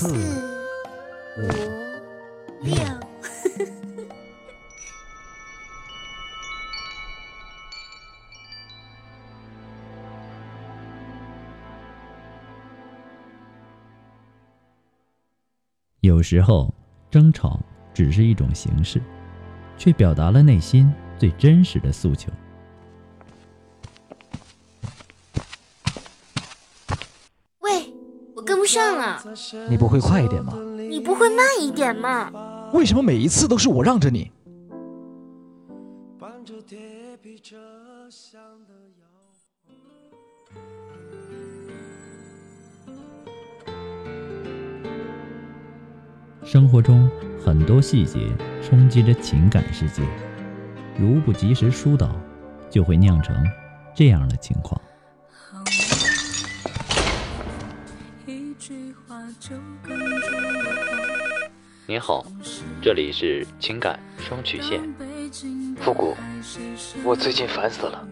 四、五、六。有时候，争吵只是一种形式，却表达了内心最真实的诉求。你不会快一点吗？你不会慢一点吗？为什么每一次都是我让着你？生活中很多细节冲击着情感世界，如不及时疏导，就会酿成这样的情况。您好，这里是情感双曲线。复古，我最近烦死了。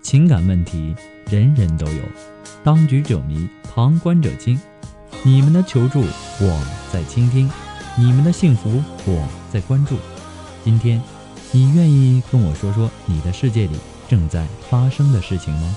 情感问题人人都有，当局者迷，旁观者清。你们的求助我在倾听，你们的幸福我在关注。今天，你愿意跟我说说你的世界里正在发生的事情吗？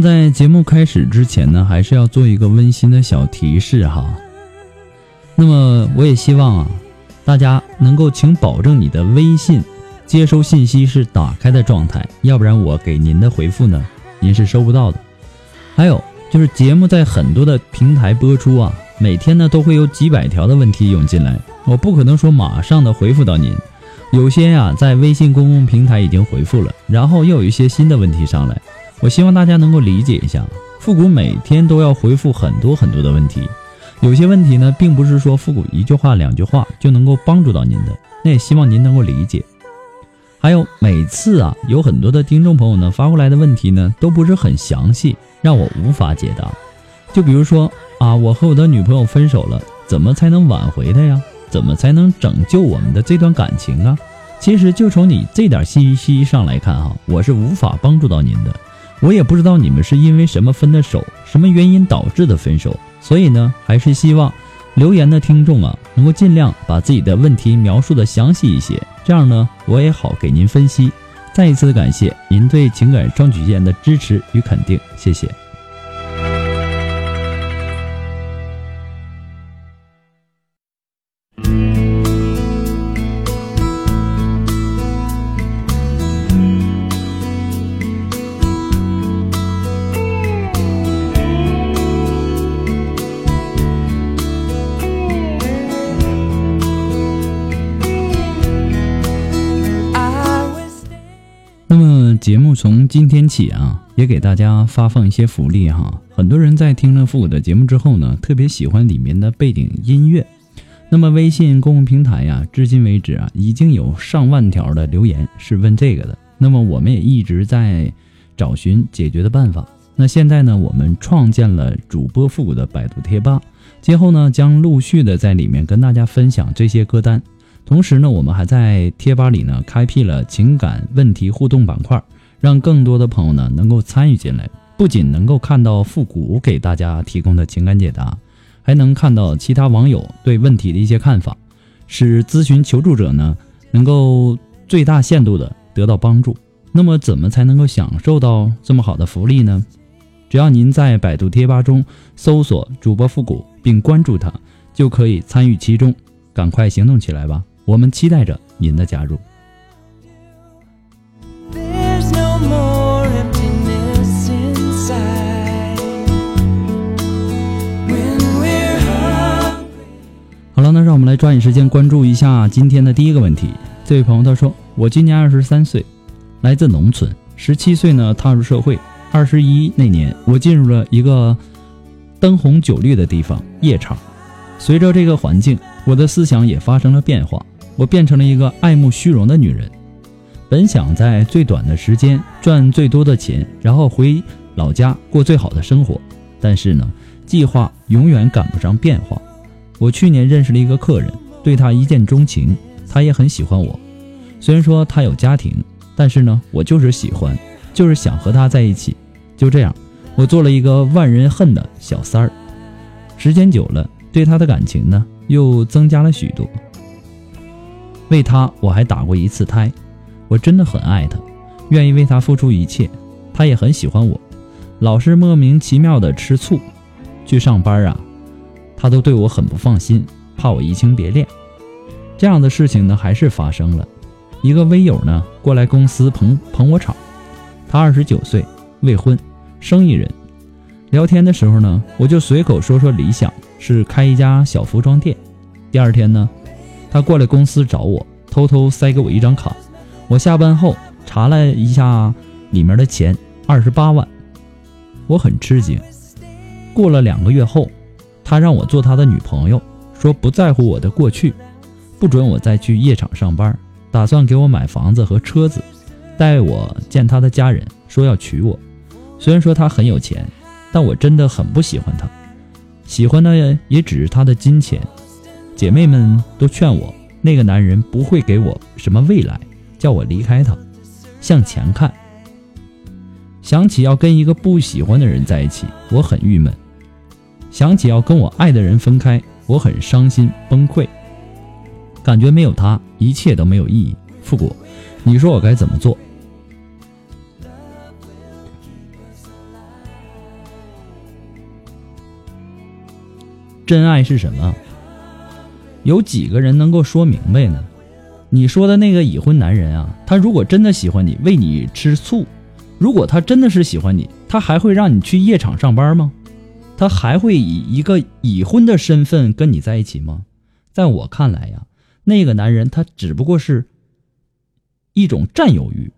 在节目开始之前呢，还是要做一个温馨的小提示哈。那么我也希望啊，大家能够请保证你的微信接收信息是打开的状态，要不然我给您的回复呢，您是收不到的。还有就是节目在很多的平台播出啊，每天呢都会有几百条的问题涌进来，我不可能说马上的回复到您。有些呀，在微信公共平台已经回复了，然后又有一些新的问题上来。我希望大家能够理解一下，复古每天都要回复很多很多的问题，有些问题呢，并不是说复古一句话两句话就能够帮助到您的，那也希望您能够理解。还有每次啊，有很多的听众朋友呢发过来的问题呢，都不是很详细，让我无法解答。就比如说啊，我和我的女朋友分手了，怎么才能挽回她呀？怎么才能拯救我们的这段感情啊？其实就从你这点信息上来看啊，我是无法帮助到您的。我也不知道你们是因为什么分的手，什么原因导致的分手，所以呢，还是希望留言的听众啊，能够尽量把自己的问题描述的详细一些，这样呢，我也好给您分析。再一次的感谢您对情感双曲线的支持与肯定，谢谢。也给大家发放一些福利哈。很多人在听了复古的节目之后呢，特别喜欢里面的背景音乐。那么微信公共平台呀，至今为止啊，已经有上万条的留言是问这个的。那么我们也一直在找寻解决的办法。那现在呢，我们创建了主播复古的百度贴吧，今后呢，将陆续的在里面跟大家分享这些歌单。同时呢，我们还在贴吧里呢开辟了情感问题互动板块，让更多的朋友呢能够参与进来，不仅能够看到复古给大家提供的情感解答，还能看到其他网友对问题的一些看法，使咨询求助者呢能够最大限度的得到帮助。那么，怎么才能够享受到这么好的福利呢？只要您在百度贴吧中搜索主播复古并关注他，就可以参与其中。赶快行动起来吧！我们期待着您的加入。那让我们来抓紧时间关注一下今天的第一个问题。这位朋友他说：“我今年二十三岁，来自农村，十七岁呢踏入社会，二十一那年我进入了一个灯红酒绿的地方——夜场。随着这个环境，我的思想也发生了变化，我变成了一个爱慕虚荣的女人。本想在最短的时间赚最多的钱，然后回老家过最好的生活，但是呢，计划永远赶不上变化。我去年认识了一个客人，对他一见钟情，他也很喜欢我。虽然说他有家庭，但是呢，我就是喜欢，就是想和他在一起。就这样，我做了一个万人恨的小三儿。时间久了，对他的感情呢，又增加了许多。为他，我还打过一次胎。我真的很爱他，愿意为他付出一切。他也很喜欢我，老是莫名其妙的吃醋。去上班啊，他都对我很不放心，怕我移情别恋。这样的事情呢，还是发生了。一个微友呢，过来公司捧捧我场。他二十九岁，未婚，生意人。聊天的时候呢，我就随口说说理想是开一家小服装店。第二天呢，他过来公司找我，偷偷塞给我一张卡。我下班后查了一下里面的钱，二十八万。我很吃惊。过了两个月后，他让我做他的女朋友，说不在乎我的过去，不准我再去夜场上班，打算给我买房子和车子，带我见他的家人，说要娶我。虽然说他很有钱，但我真的很不喜欢他，喜欢的也只是他的金钱。姐妹们都劝我，那个男人不会给我什么未来。叫我离开他，向前看。想起要跟一个不喜欢的人在一起，我很郁闷；想起要跟我爱的人分开，我很伤心崩溃。感觉没有他，一切都没有意义。复古，你说我该怎么做？真爱是什么？有几个人能够说明白呢？你说的那个已婚男人啊，他如果真的喜欢你，为你吃醋；如果他真的是喜欢你，他还会让你去夜场上班吗？他还会以一个已婚的身份跟你在一起吗？在我看来呀，那个男人他只不过是一种占有欲。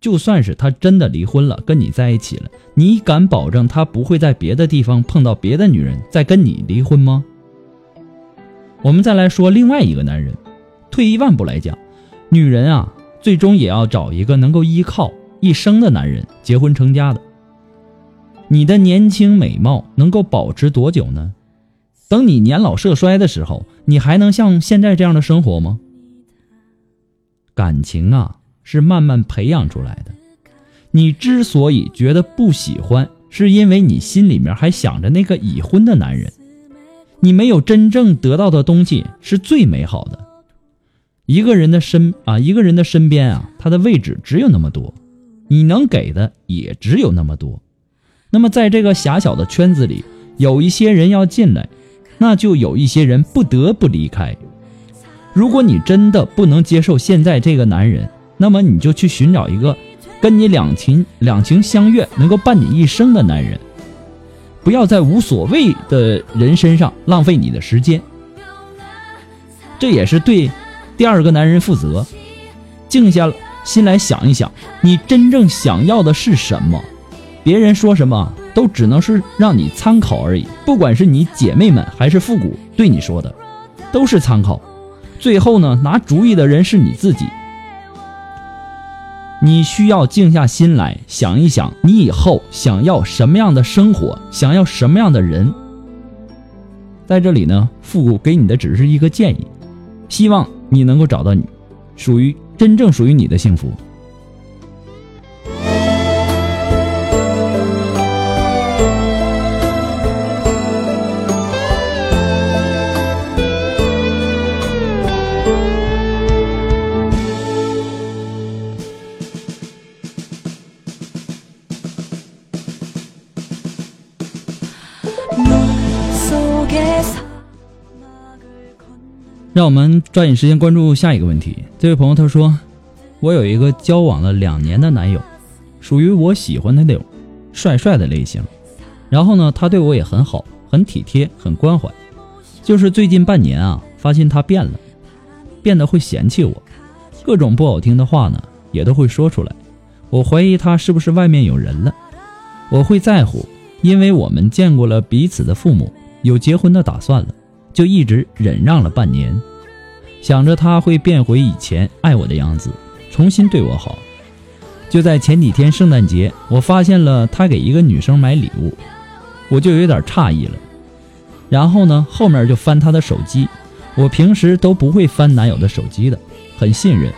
就算是他真的离婚了，跟你在一起了，你敢保证他不会在别的地方碰到别的女人再跟你离婚吗？我们再来说另外一个男人。退一万步来讲，女人啊，最终也要找一个能够依靠一生的男人，结婚成家的。你的年轻美貌能够保持多久呢？等你年老色衰的时候，你还能像现在这样的生活吗？感情啊，是慢慢培养出来的。你之所以觉得不喜欢，是因为你心里面还想着那个已婚的男人。你没有真正得到的东西是最美好的。一个人的身啊，一个人的身边啊，他的位置只有那么多，你能给的也只有那么多。那么在这个狭小的圈子里，有一些人要进来，那就有一些人不得不离开。如果你真的不能接受现在这个男人，那么你就去寻找一个跟你两情两情相悦、能够伴你一生的男人。不要在无所谓的人身上浪费你的时间，这也是对第二个男人负责。静下心来想一想，你真正想要的是什么？别人说什么都只能是让你参考而已。不管是你姐妹们还是复古对你说的，都是参考。最后呢，拿主意的人是你自己。你需要静下心来想一想，你以后想要什么样的生活，想要什么样的人。在这里呢，复古给你的只是一个建议，希望你能够找到你属于真正属于你的幸福。让我们抓紧时间关注下一个问题。这位朋友他说：“我有一个交往了两年的男友，属于我喜欢的那种帅帅的类型。然后呢，他对我也很好，很体贴，很关怀。就是最近半年啊，发现他变了，变得会嫌弃我，各种不好听的话呢，也都会说出来。我怀疑他是不是外面有人了。我会在乎，因为我们见过了彼此的父母，有结婚的打算了。”就一直忍让了半年，想着他会变回以前爱我的样子，重新对我好。就在前几天圣诞节，我发现了他给一个女生买礼物，我就有点诧异了。然后呢，后面就翻他的手机，我平时都不会翻男友的手机的，很信任，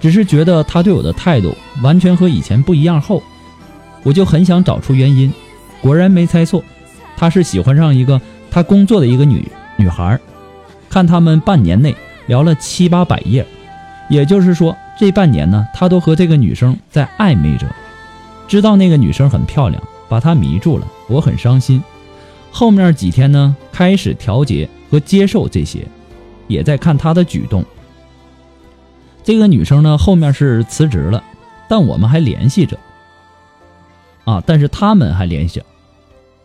只是觉得他对我的态度完全和以前不一样后，我就很想找出原因。果然没猜错，他是喜欢上一个他工作的一个女。女孩，看他们半年内聊了七八百页，也就是说，这半年呢，他都和这个女生在暧昧着。知道那个女生很漂亮，把他迷住了，我很伤心。后面几天呢，开始调节和接受这些，也在看他的举动。这个女生呢，后面是辞职了，但我们还联系着。啊，但是他们还联系。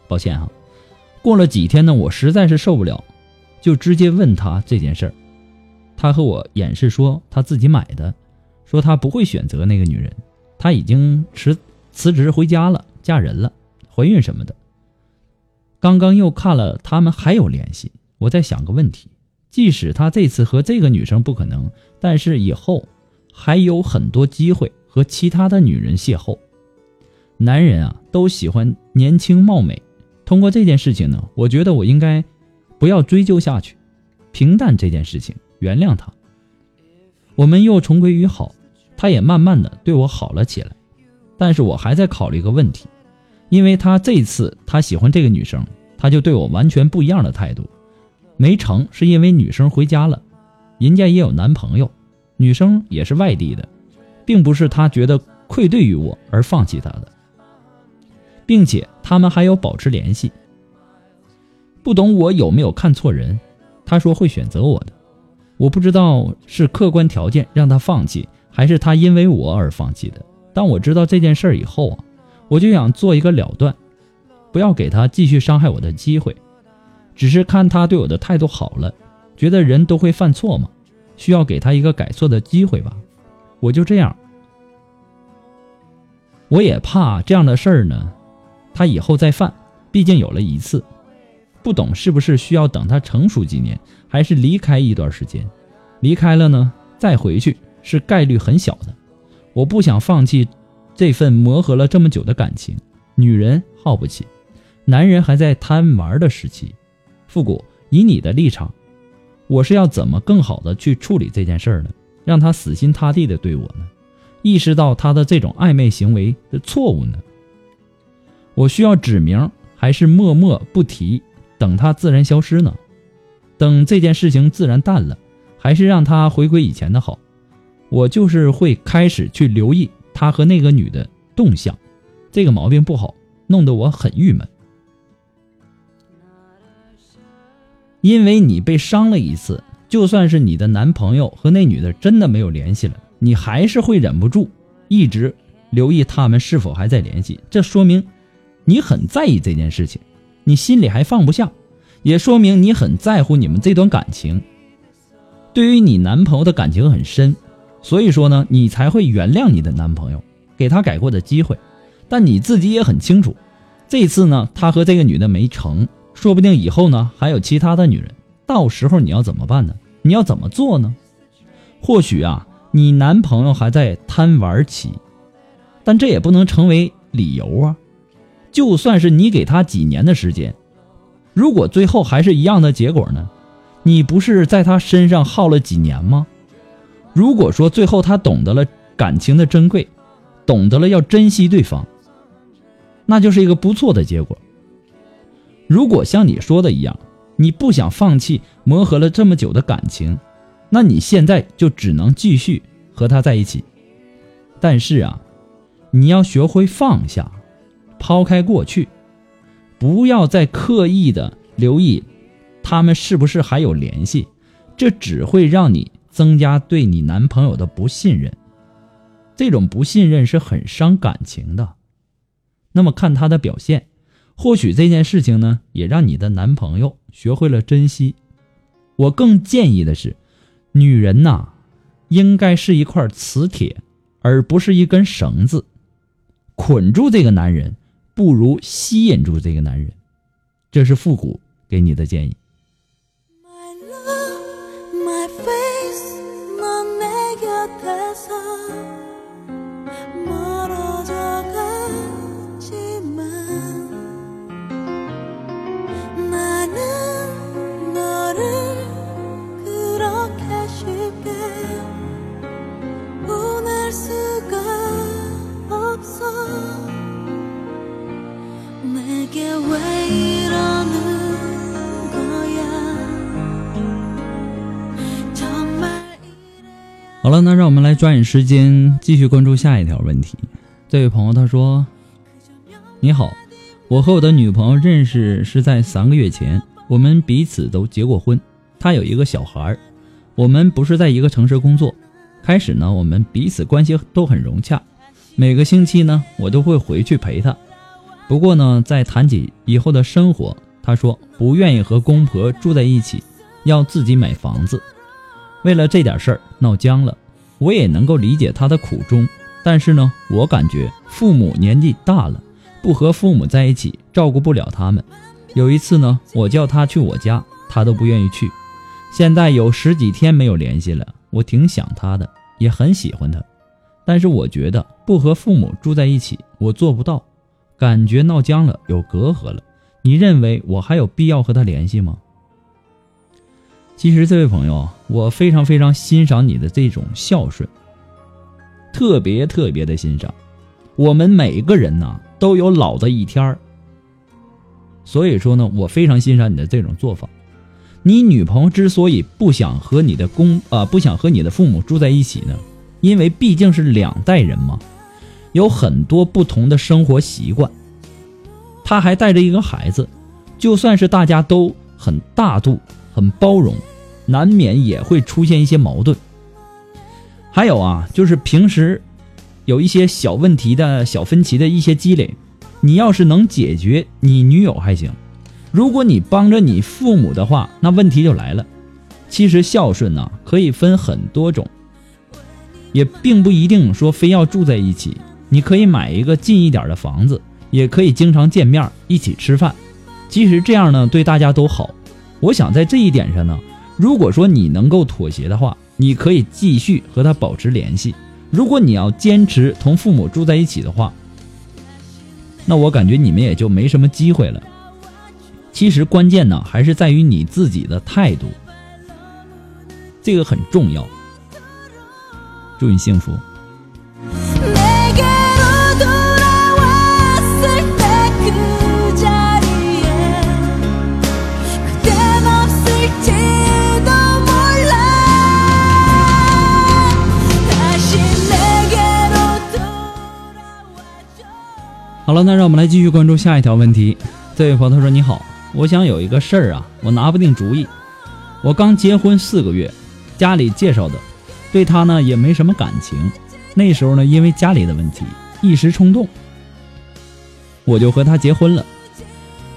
抱歉啊，过了几天呢，我实在是受不了。就直接问他这件事儿，他和我掩饰说他自己买的，说他不会选择那个女人，他已经辞辞职回家了，嫁人了，怀孕什么的。刚刚又看了他们还有联系，我在想个问题：即使他这次和这个女生不可能，但是以后还有很多机会和其他的女人邂逅。男人啊，都喜欢年轻貌美。通过这件事情呢，我觉得我应该。不要追究下去，平淡这件事情，原谅他。我们又重归于好，他也慢慢的对我好了起来。但是我还在考虑一个问题，因为他这次他喜欢这个女生，他就对我完全不一样的态度。没成是因为女生回家了，人家也有男朋友，女生也是外地的，并不是他觉得愧对于我而放弃他的，并且他们还有保持联系。不懂我有没有看错人？他说会选择我的，我不知道是客观条件让他放弃，还是他因为我而放弃的。当我知道这件事以后啊，我就想做一个了断，不要给他继续伤害我的机会。只是看他对我的态度好了，觉得人都会犯错嘛，需要给他一个改错的机会吧。我就这样，我也怕这样的事儿呢，他以后再犯，毕竟有了一次。不懂是不是需要等他成熟几年，还是离开一段时间？离开了呢，再回去是概率很小的。我不想放弃这份磨合了这么久的感情。女人耗不起，男人还在贪玩的时期。复古，以你的立场，我是要怎么更好的去处理这件事儿呢？让他死心塌地的对我呢？意识到他的这种暧昧行为的错误呢？我需要指明，还是默默不提，等他自然消失呢？等这件事情自然淡了，还是让他回归以前的好？我就是会开始去留意他和那个女的动向，这个毛病不好，弄得我很郁闷。因为你被伤了一次，就算是你的男朋友和那女的真的没有联系了，你还是会忍不住一直留意他们是否还在联系。这说明你很在意这件事情，你心里还放不下，也说明你很在乎你们这段感情。对于你男朋友的感情很深，所以说呢，你才会原谅你的男朋友，给他改过的机会。但你自己也很清楚，这次呢，他和这个女的没成。说不定以后呢还有其他的女人，到时候你要怎么办呢？你要怎么做呢？或许啊，你男朋友还在贪玩期，但这也不能成为理由啊。就算是你给他几年的时间，如果最后还是一样的结果呢？你不是在他身上耗了几年吗？如果说最后他懂得了感情的珍贵，懂得了要珍惜对方，那就是一个不错的结果。如果像你说的一样，你不想放弃磨合了这么久的感情，那你现在就只能继续和他在一起。但是啊，你要学会放下，抛开过去，不要再刻意的留意他们是不是还有联系，这只会让你增加对你男朋友的不信任。这种不信任是很伤感情的。那么看他的表现。或许这件事情呢，也让你的男朋友学会了珍惜。我更建议的是，女人呐，应该是一块磁铁，而不是一根绳子，捆住这个男人，不如吸引住这个男人。这是复古给你的建议。好了，那让我们来抓紧时间继续关注下一条问题。这位朋友他说：“你好，我和我的女朋友认识是在三个月前，我们彼此都结过婚，她有一个小孩儿。我们不是在一个城市工作。开始呢，我们彼此关系都很融洽，每个星期呢，我都会回去陪她。不过呢，在谈起以后的生活，她说不愿意和公婆住在一起，要自己买房子。”为了这点事儿闹僵了，我也能够理解他的苦衷。但是呢，我感觉父母年纪大了，不和父母在一起，照顾不了他们。有一次呢，我叫他去我家，他都不愿意去。现在有十几天没有联系了，我挺想他的，也很喜欢他。但是我觉得不和父母住在一起，我做不到。感觉闹僵了，有隔阂了。你认为我还有必要和他联系吗？其实，这位朋友，我非常非常欣赏你的这种孝顺，特别特别的欣赏。我们每个人呢都有老的一天儿，所以说呢，我非常欣赏你的这种做法。你女朋友之所以不想和你的公啊不想和你的父母住在一起呢，因为毕竟是两代人嘛，有很多不同的生活习惯。她还带着一个孩子，就算是大家都很大度、很包容。难免也会出现一些矛盾，还有啊，就是平时有一些小问题的小分歧的一些积累，你要是能解决你女友还行，如果你帮着你父母的话，那问题就来了。其实孝顺呢，可以分很多种，也并不一定说非要住在一起，你可以买一个近一点的房子，也可以经常见面一起吃饭，其实这样呢对大家都好。我想在这一点上呢。如果说你能够妥协的话，你可以继续和他保持联系。如果你要坚持同父母住在一起的话，那我感觉你们也就没什么机会了。其实关键呢，还是在于你自己的态度，这个很重要。祝你幸福。好了，那让我们来继续关注下一条问题。这位朋友他说：“你好，我想有一个事儿啊，我拿不定主意。我刚结婚四个月，家里介绍的，对他呢也没什么感情。那时候呢，因为家里的问题，一时冲动，我就和他结婚了。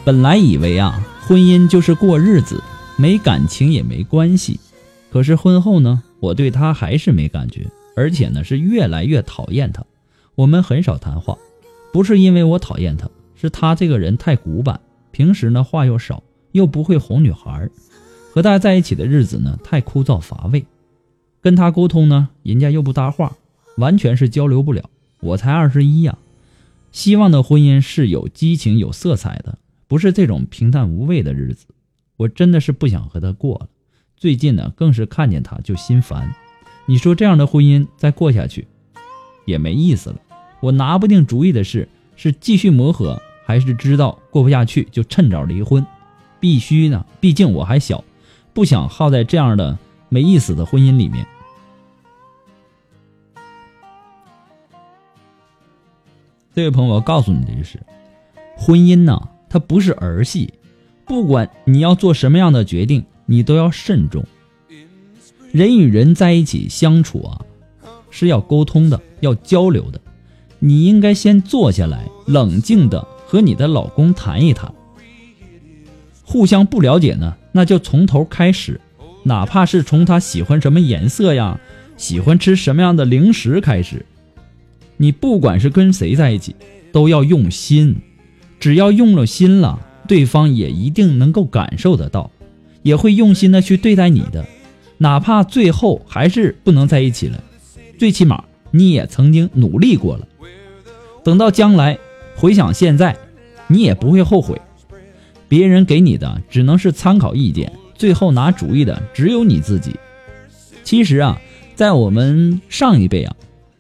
本来以为啊，婚姻就是过日子，没感情也没关系。可是婚后呢，我对他还是没感觉，而且呢是越来越讨厌他。我们很少谈话，不是因为我讨厌他，是他这个人太古板，平时呢话又少，又不会哄女孩，和他在一起的日子呢太枯燥乏味。跟他沟通呢，人家又不搭话，完全是交流不了。我才二十一呀，希望的婚姻是有激情、有色彩的。不是这种平淡无味的日子，我真的是不想和他过了。最近呢，更是看见他就心烦。你说这样的婚姻再过下去也没意思了。我拿不定主意的是，是继续磨合，还是知道过不下去就趁早离婚？必须呢，毕竟我还小，不想耗在这样的没意思的婚姻里面。这位朋友，我告诉你的就是，婚姻呢。它不是儿戏，不管你要做什么样的决定，你都要慎重。人与人在一起相处啊，是要沟通的，要交流的。你应该先坐下来，冷静的和你的老公谈一谈。互相不了解呢，那就从头开始，哪怕是从他喜欢什么颜色呀，喜欢吃什么样的零食开始。你不管是跟谁在一起，都要用心。只要用了心了，对方也一定能够感受得到，也会用心的去对待你的，哪怕最后还是不能在一起了，最起码你也曾经努力过了。等到将来回想现在，你也不会后悔。别人给你的只能是参考意见，最后拿主意的只有你自己。其实啊，在我们上一辈啊，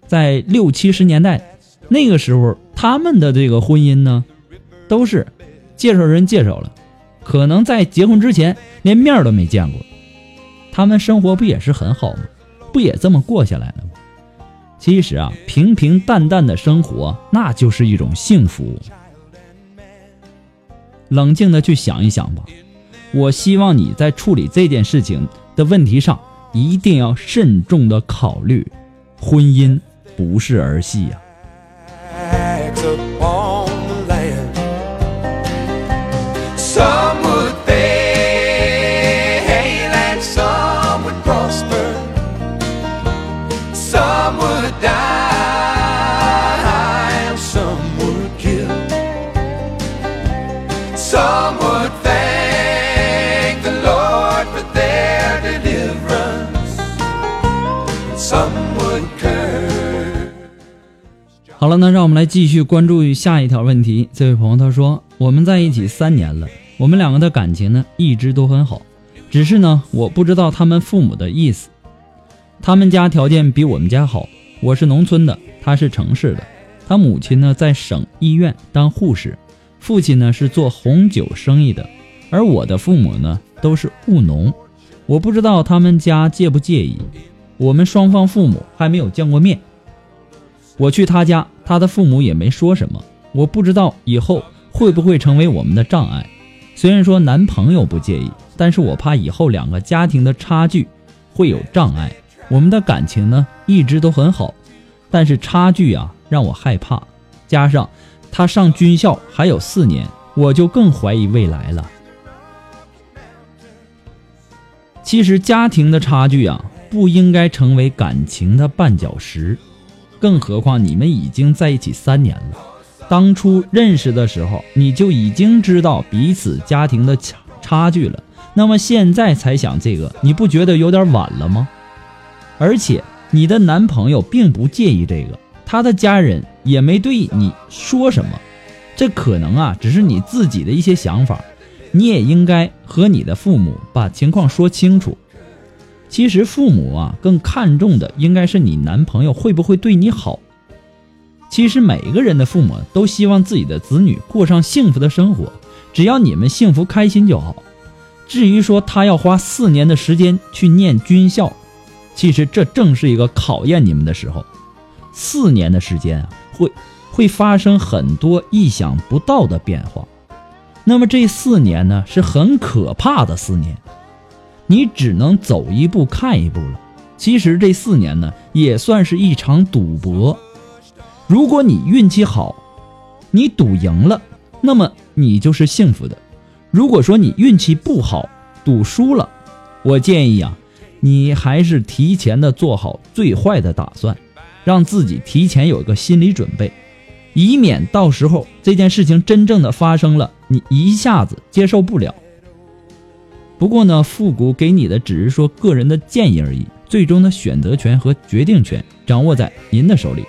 在六七十年代那个时候，他们的这个婚姻呢。都是介绍人介绍了，可能在结婚之前连面都没见过，他们生活不也是很好吗？不也这么过下来了吗？其实啊，平平淡淡的生活那就是一种幸福。冷静的去想一想吧，我希望你在处理这件事情的问题上一定要慎重的考虑，婚姻不是儿戏呀。那让我们来继续关注下一条问题。这位朋友他说：“我们在一起三年了，我们两个的感情呢一直都很好，只是呢我不知道他们父母的意思。他们家条件比我们家好，我是农村的，他是城市的。他母亲呢在省医院当护士，父亲呢是做红酒生意的，而我的父母呢都是务农。我不知道他们家介不介意，我们双方父母还没有见过面。我去他家。”他的父母也没说什么，我不知道以后会不会成为我们的障碍。虽然说男朋友不介意，但是我怕以后两个家庭的差距会有障碍。我们的感情呢一直都很好，但是差距啊让我害怕。加上他上军校还有四年，我就更怀疑未来了。其实家庭的差距啊不应该成为感情的绊脚石。更何况你们已经在一起三年了，当初认识的时候你就已经知道彼此家庭的差差距了，那么现在才想这个，你不觉得有点晚了吗？而且你的男朋友并不介意这个，他的家人也没对你说什么，这可能啊只是你自己的一些想法，你也应该和你的父母把情况说清楚。其实父母啊，更看重的应该是你男朋友会不会对你好。其实每个人的父母都希望自己的子女过上幸福的生活，只要你们幸福开心就好。至于说他要花四年的时间去念军校，其实这正是一个考验你们的时候。四年的时间啊，会会发生很多意想不到的变化。那么这四年呢，是很可怕的四年，你只能走一步看一步了。其实这四年呢，也算是一场赌博。如果你运气好，你赌赢了，那么你就是幸福的；如果说你运气不好，赌输了，我建议啊，你还是提前的做好最坏的打算，让自己提前有一个心理准备，以免到时候这件事情真正的发生了，你一下子接受不了。不过呢，复古给你的只是说个人的建议而已，最终的选择权和决定权掌握在您的手里。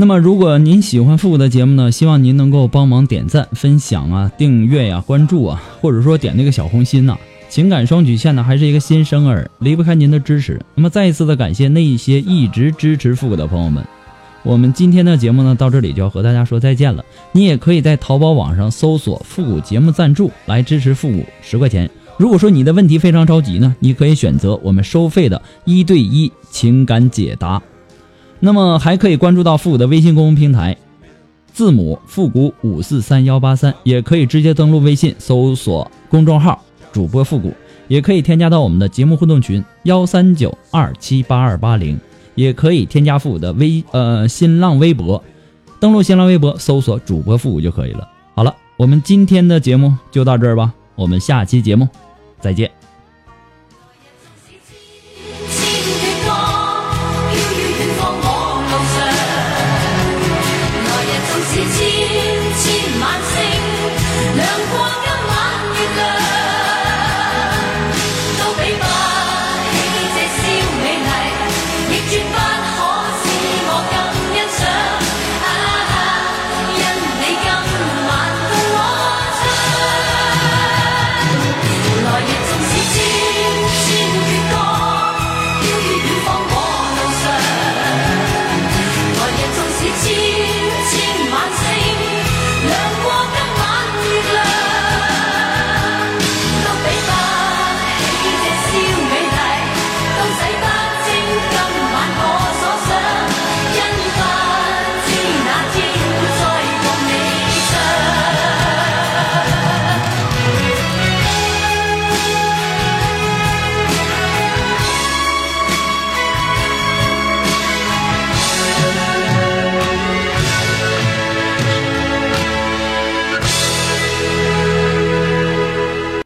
那么，如果您喜欢复古的节目呢，希望您能够帮忙点赞、分享啊、订阅呀、关注啊，或者说点那个小红心呐、情感双曲线呢，还是一个新生儿，离不开您的支持。那么，再一次的感谢那些一直支持复古的朋友们。我们今天的节目呢，到这里就要和大家说再见了。你也可以在淘宝网上搜索“复古节目赞助”来支持复古十块钱。如果说你的问题非常着急呢，你可以选择我们收费的一对一情感解答。那么还可以关注到复古的微信公众平台，字母复古五四三幺八三，也可以直接登录微信搜索公众号主播复古，也可以添加到我们的节目互动群幺三九二七八二八零，也可以添加复古的微呃新浪微博，登录新浪微博搜索主播复古就可以了。好了，我们今天的节目就到这儿吧，我们下期节目再见。